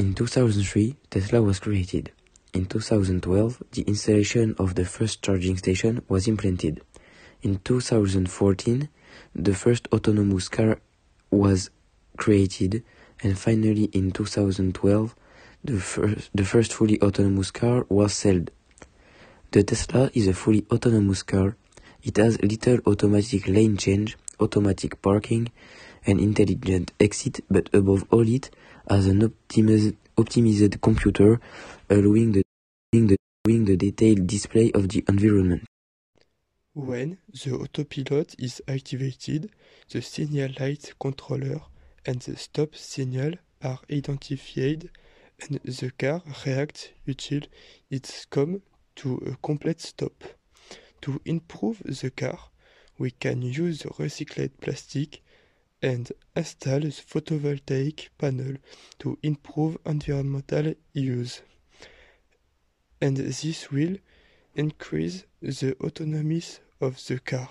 In 2003, Tesla was created. In 2012, the installation of the first charging station was implemented. In 2014, the first autonomous car was created, and finally in 2012, the first, the first fully autonomous car was sold. The Tesla is a fully autonomous car. It has little automatic lane change, automatic parking, and intelligent exit, but above all it has an optimized, optimized computer allowing the, the, the detailed display of the environment. When the autopilot is activated, the signal light controller and the stop signal are identified and the car reacts until it's come to a complete stop. To improve the car, we can use recycled plastic and install the photovoltaic panel to improve environmental use. And this will increase the autonomy of the car.